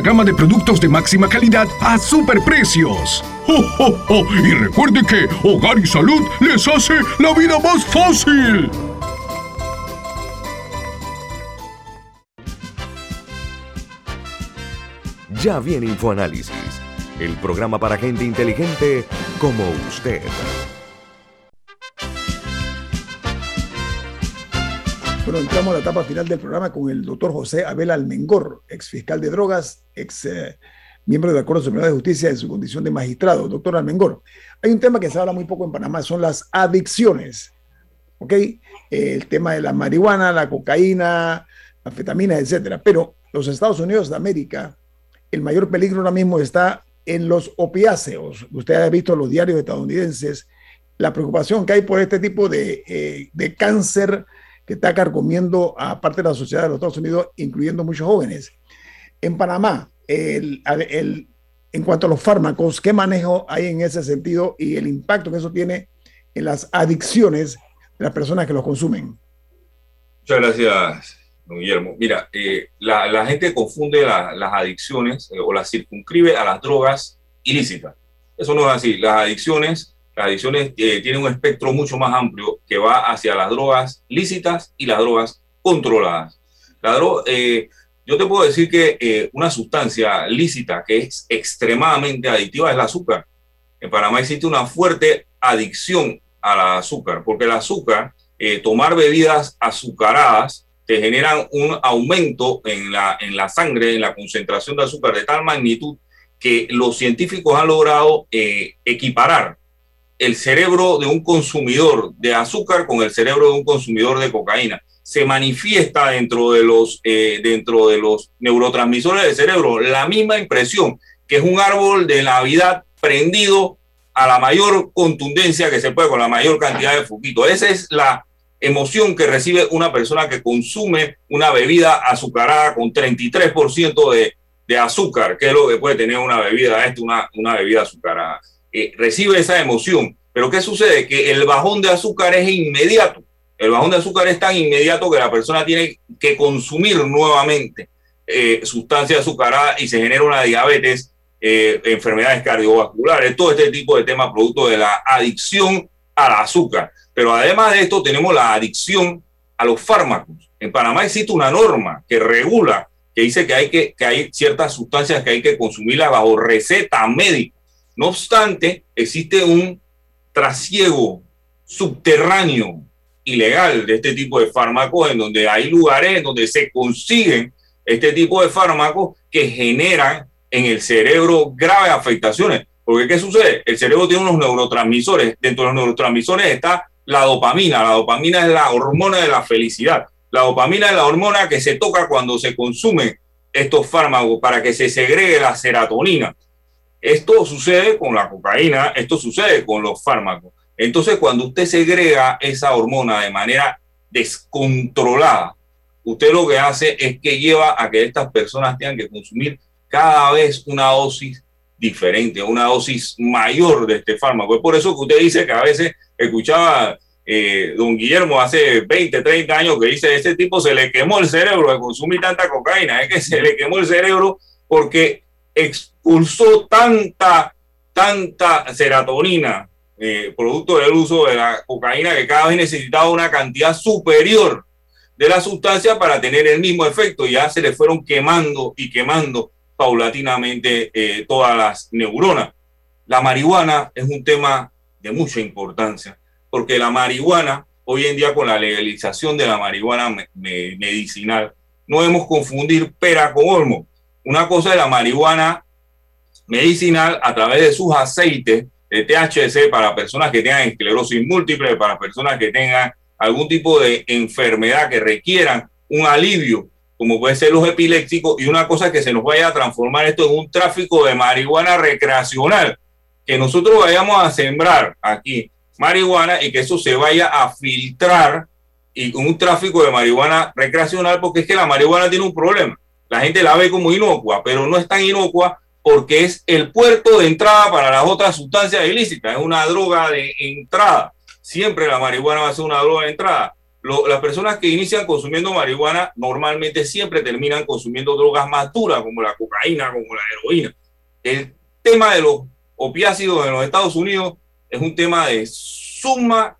gama de productos de máxima calidad a superprecios. ¡Oh, oh, oh! Y recuerde que Hogar y Salud les hace la vida más fácil. Ya viene InfoAnálisis, el programa para gente inteligente como usted. Bueno, entramos a la etapa final del programa con el doctor José Abel Almengor, ex fiscal de drogas, ex eh, miembro del Acuerdo Supremo de Justicia en su condición de magistrado. Doctor Almengor, hay un tema que se habla muy poco en Panamá, son las adicciones. ¿Ok? El tema de la marihuana, la cocaína, la anfetamina, etcétera. Pero los Estados Unidos de América el mayor peligro ahora mismo está en los opiáceos. Usted ha visto los diarios estadounidenses, la preocupación que hay por este tipo de, eh, cáncer que está carcomiendo a parte de la sociedad de los Estados Unidos, incluyendo muchos jóvenes. En Panamá, el, en cuanto a los fármacos, ¿qué manejo hay en ese sentido y el impacto que eso tiene en las adicciones de las personas que los consumen? Muchas gracias, Guillermo. Mira, eh, la, gente confunde las adicciones eh, o las circunscribe a las drogas ilícitas. Eso no es así. Las adicciones, las adicciones eh, tienen un espectro mucho más amplio que va hacia las drogas lícitas y las drogas controladas. La droga, yo te puedo decir que una sustancia lícita que es extremadamente adictiva es el azúcar. En Panamá existe una fuerte adicción al azúcar, porque el azúcar, tomar bebidas azucaradas, te generan un aumento en la, en la sangre, en la concentración de azúcar de tal magnitud que los científicos han logrado eh, equiparar el cerebro de un consumidor de azúcar con el cerebro de un consumidor de cocaína. Se manifiesta dentro de los, eh, dentro de los neurotransmisores del cerebro la misma impresión, que es un árbol de Navidad prendido a la mayor contundencia que se puede, con la mayor cantidad de foquitos. Esa es la, emoción que recibe una persona que consume una bebida azucarada con 33% de, de azúcar, que es lo que puede tener una bebida, esto, una, una bebida azucarada. Eh, recibe esa emoción, pero ¿qué sucede? Que el bajón de azúcar es inmediato. El bajón de azúcar es tan inmediato que la persona tiene que consumir nuevamente eh, sustancia azucarada y se genera una diabetes, eh, enfermedades cardiovasculares, todo este tipo de temas producto de la adicción al azúcar. Pero además de esto tenemos la adicción a los fármacos. En Panamá existe una norma que regula, que dice que hay, que, que hay ciertas sustancias que hay que consumirlas bajo receta médica. No obstante, existe un trasiego subterráneo ilegal de este tipo de fármacos, en donde hay lugares en donde se consiguen este tipo de fármacos que generan en el cerebro graves afectaciones. Porque ¿qué sucede? El cerebro tiene unos neurotransmisores. Dentro de los neurotransmisores está la dopamina. La dopamina es la hormona de la felicidad. La dopamina es la hormona que se toca cuando se consumen estos fármacos para que se segregue la serotonina. Esto sucede con la cocaína, esto sucede con los fármacos. Entonces, cuando usted segrega esa hormona de manera descontrolada, usted lo que hace es que lleva a que estas personas tengan que consumir cada vez una dosis diferente, una dosis mayor de este fármaco. Es por eso que usted dice que a veces escuchaba eh, don Guillermo hace 20, 30 años que dice, ese tipo se le quemó el cerebro de consumir tanta cocaína, es que se le quemó el cerebro porque expulsó tanta, tanta serotonina, eh, producto del uso de la cocaína, que cada vez necesitaba una cantidad superior de la sustancia para tener el mismo efecto. Ya se le fueron quemando y quemando paulatinamente eh, todas las neuronas. La marihuana es un tema de mucha importancia, porque la marihuana, hoy en día con la legalización de la marihuana medicinal, no debemos confundir pera con olmo. Una cosa es la marihuana medicinal a través de sus aceites de THC para personas que tengan esclerosis múltiple, para personas que tengan algún tipo de enfermedad que requieran un alivio, como puede ser los epilépticos, y una cosa que se nos vaya a transformar esto en un tráfico de marihuana recreacional, que nosotros vayamos a sembrar aquí marihuana y que eso se vaya a filtrar y un tráfico de marihuana recreacional, porque es que la marihuana tiene un problema. La gente la ve como inocua, pero no es tan inocua porque es el puerto de entrada para las otras sustancias ilícitas, es una droga de entrada. Siempre la marihuana va a ser una droga de entrada. las personas que inician consumiendo marihuana normalmente siempre terminan consumiendo drogas más duras como la cocaína como la heroína. El tema de los opiácidos en los Estados Unidos es un tema de suma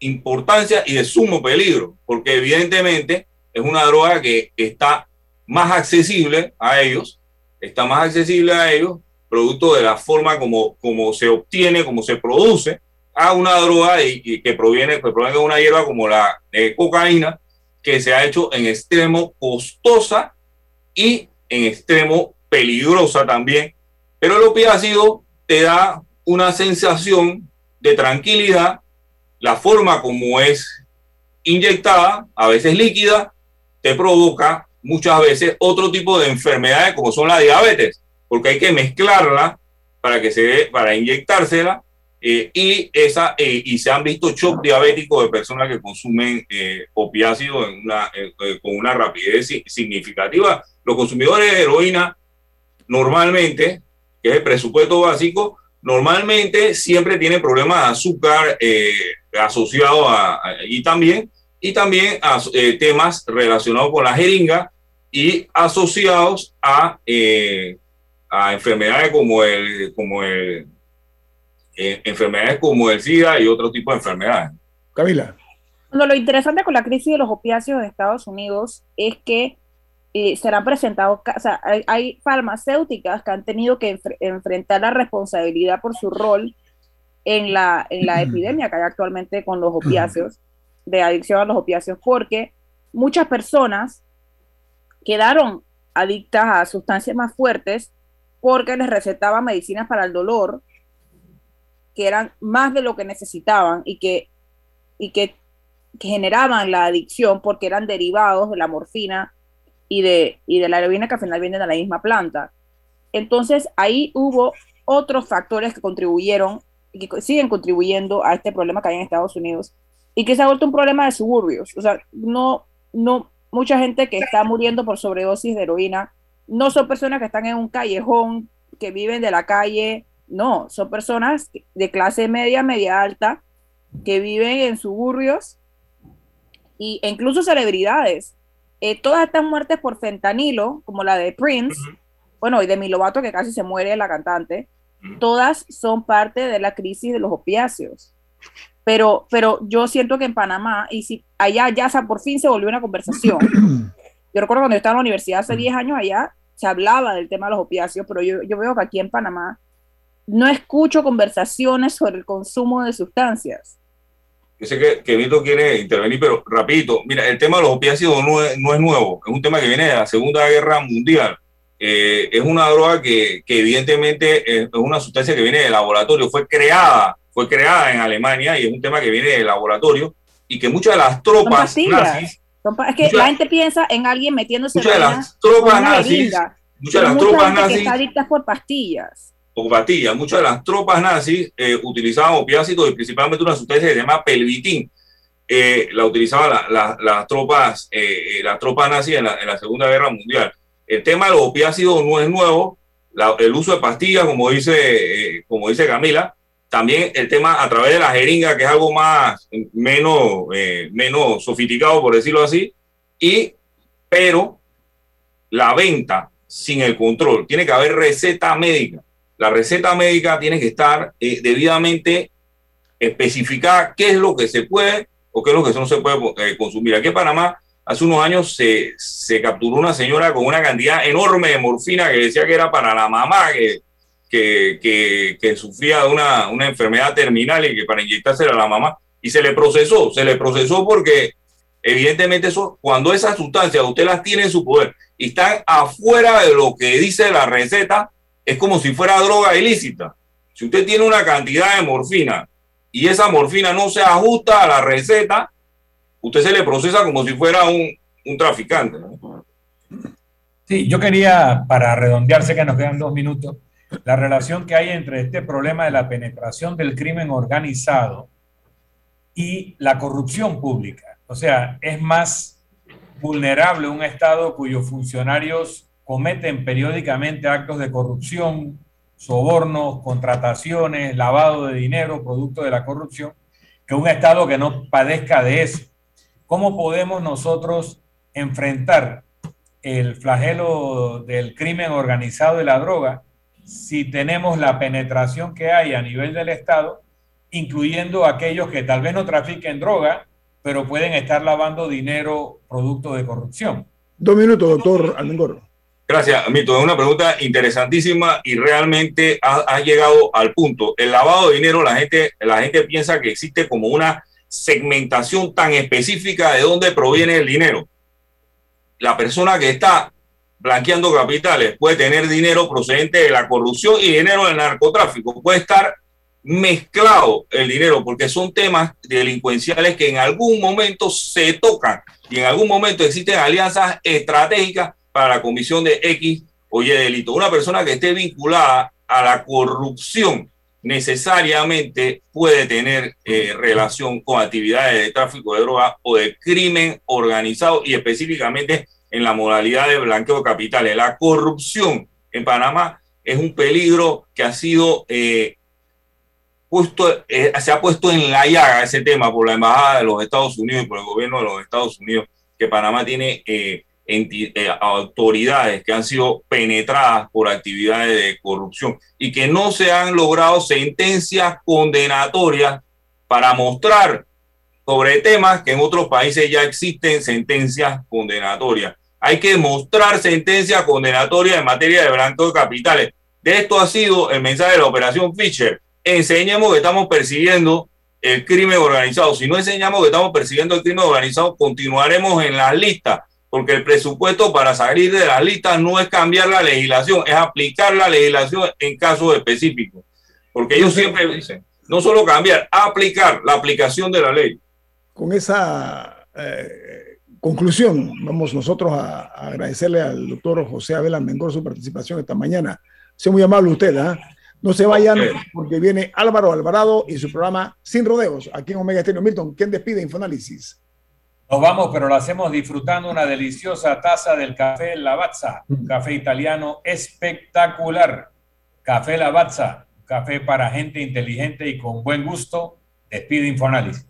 importancia y de sumo peligro, porque evidentemente es una droga que está más accesible a ellos, está más accesible a ellos, producto de la forma como, como se obtiene, como se produce, a una droga y, que proviene, que proviene de una hierba como la eh, cocaína, que se ha hecho en extremo costosa y en extremo peligrosa también. Pero el opiácido te da una sensación de tranquilidad, la forma como es inyectada, a veces líquida, te provoca muchas veces otro tipo de enfermedades como son la diabetes, porque hay que mezclarla para que se para inyectársela eh, y esa eh, y se han visto shock diabéticos de personas que consumen eh, una, con una rapidez significativa. Los consumidores de heroína normalmente, que es el presupuesto básico, normalmente siempre tienen problemas de azúcar asociados a, y también y también a temas relacionados con la jeringa y asociados a, a enfermedades como el como el eh, enfermedades como el SIDA y otro tipo de enfermedades. Camila. Bueno, lo interesante con la crisis de los opiáceos de Estados Unidos es que eh, serán presentados, o sea, hay, farmacéuticas que han tenido que enfrentar la responsabilidad por su rol en la, en la epidemia que hay actualmente con los opiáceos, de adicción a los opiáceos, porque muchas personas quedaron adictas a sustancias más fuertes porque les recetaban medicinas para el dolor que eran más de lo que necesitaban y que, y que, generaban la adicción porque eran derivados de la morfina y de, y de la heroína que al final vienen de la misma planta. Entonces ahí hubo otros factores que contribuyeron y que siguen contribuyendo a este problema que hay en Estados Unidos y que se ha vuelto un problema de suburbios. O sea, no, no, mucha gente que está muriendo por sobredosis de heroína no son personas que están en un callejón, que viven de la calle, no, son personas de clase media, media alta, que viven en suburbios y, e incluso celebridades. Eh, todas estas muertes por fentanilo, como la de Prince, bueno, y de Milovato, que casi se muere la cantante, todas son parte de la crisis de los opiáceos. Pero, pero yo siento que en Panamá, y si allá ya por fin se volvió una conversación. Yo recuerdo cuando yo estaba en la universidad hace 10 años allá, se hablaba del tema de los opiáceos, pero yo, yo veo que aquí en Panamá no escucho conversaciones sobre el consumo de sustancias. Yo sé que, que Vito quiere intervenir, pero rapidito, mira, el tema de los opiáceos no es, nuevo, es un tema que viene de la Segunda Guerra Mundial. Eh, es una droga que, que, evidentemente es una sustancia que viene del laboratorio, fue creada, fue creada en Alemania y es un tema que viene del laboratorio y que muchas de las tropas nazis... es que la gente piensa en alguien metiéndose muchas de las tropas nazis, muchas de las tropas nazis... Que por pastillas o Muchas de las tropas nazis eh, utilizaban opiácidos y principalmente una sustancia que se llama pelvitín. Eh, la utilizaban las tropas, eh, las tropas nazis en la, Segunda Guerra Mundial. El tema de los opiácidos no es nuevo. el uso de pastillas, como dice, como dice Camila, también el tema a través de la jeringa, que es algo más, menos, menos sofisticado, por decirlo así, y, pero la venta sin el control, tiene que haber receta médica. La receta médica tiene que estar eh, debidamente especificada qué es lo que se puede o qué es lo que no se puede eh, consumir. Aquí en Panamá, hace unos años se, se, capturó una señora con una cantidad enorme de morfina que decía que era para la mamá que, que, sufría una, una, enfermedad terminal y que para inyectársela a la mamá. Y se le procesó, se le procesó porque evidentemente eso, cuando esas sustancias usted las tiene en su poder y están afuera de lo que dice la receta, es como si fuera droga ilícita. Si usted tiene una cantidad de morfina y esa morfina no se ajusta a la receta, usted se le procesa como si fuera un, traficante. Sí, yo quería, para redondearse que nos quedan dos minutos, la relación que hay entre este problema de la penetración del crimen organizado y la corrupción pública. O sea, es más vulnerable un Estado cuyos funcionarios cometen periódicamente actos de corrupción, sobornos, contrataciones, lavado de dinero, producto de la corrupción, que un Estado que no padezca de eso. ¿Cómo podemos nosotros enfrentar el flagelo del crimen organizado y la droga si tenemos la penetración que hay a nivel del Estado, incluyendo aquellos que tal vez no trafiquen droga, pero pueden estar lavando dinero producto de corrupción. Dos minutos, doctor Almengor. Gracias, Mito. Es una pregunta interesantísima y realmente ha, llegado al punto. El lavado de dinero, la gente, la gente piensa que existe como una segmentación tan específica de dónde proviene el dinero. La persona que está blanqueando capitales puede tener dinero procedente de la corrupción y dinero del narcotráfico. Puede estar mezclado el dinero porque son temas delincuenciales que en algún momento se tocan y en algún momento existen alianzas estratégicas para la comisión de X o Y delito. Una persona que esté vinculada a la corrupción necesariamente puede tener eh, relación con actividades de tráfico de droga o de crimen organizado y específicamente en la modalidad de blanqueo de capitales. La corrupción en Panamá es un peligro que ha sido eh, puesto, eh, se ha puesto en la llaga ese tema por la Embajada de los Estados Unidos y por el gobierno de los Estados Unidos, que Panamá tiene eh, autoridades que han sido penetradas por actividades de corrupción y que no se han logrado sentencias condenatorias para mostrar sobre temas que en otros países ya existen sentencias condenatorias. Hay que mostrar sentencias condenatorias en materia de blanco de capitales. De esto ha sido el mensaje de la operación Fisher. Enseñemos que estamos persiguiendo el crimen organizado. Si no enseñamos que estamos persiguiendo el crimen organizado, continuaremos en las listas porque el presupuesto para salir de las listas no es cambiar la legislación, es aplicar la legislación en casos específicos. Porque ellos siempre dicen, no solo cambiar, aplicar la aplicación de la ley. Con esa eh, conclusión, vamos nosotros a, agradecerle al doctor José Abel Mengor su participación esta mañana. Sea muy amable usted, ¿ah? No se vayan porque viene Álvaro Alvarado y su programa Sin Rodeos, aquí en Omega Estéreo. Milton, ¿quién despide Infoanálisis? Nos vamos, pero lo hacemos disfrutando una deliciosa taza del café Lavazza, un café italiano espectacular. Café Lavazza, café para gente inteligente y con buen gusto. Despide Infoanálisis.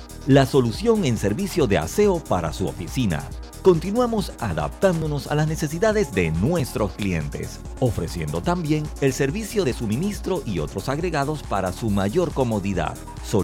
la solución en servicio de aseo para su oficina. Continuamos adaptándonos a las necesidades de nuestros clientes, ofreciendo también el servicio de suministro y otros agregados para su mayor comodidad.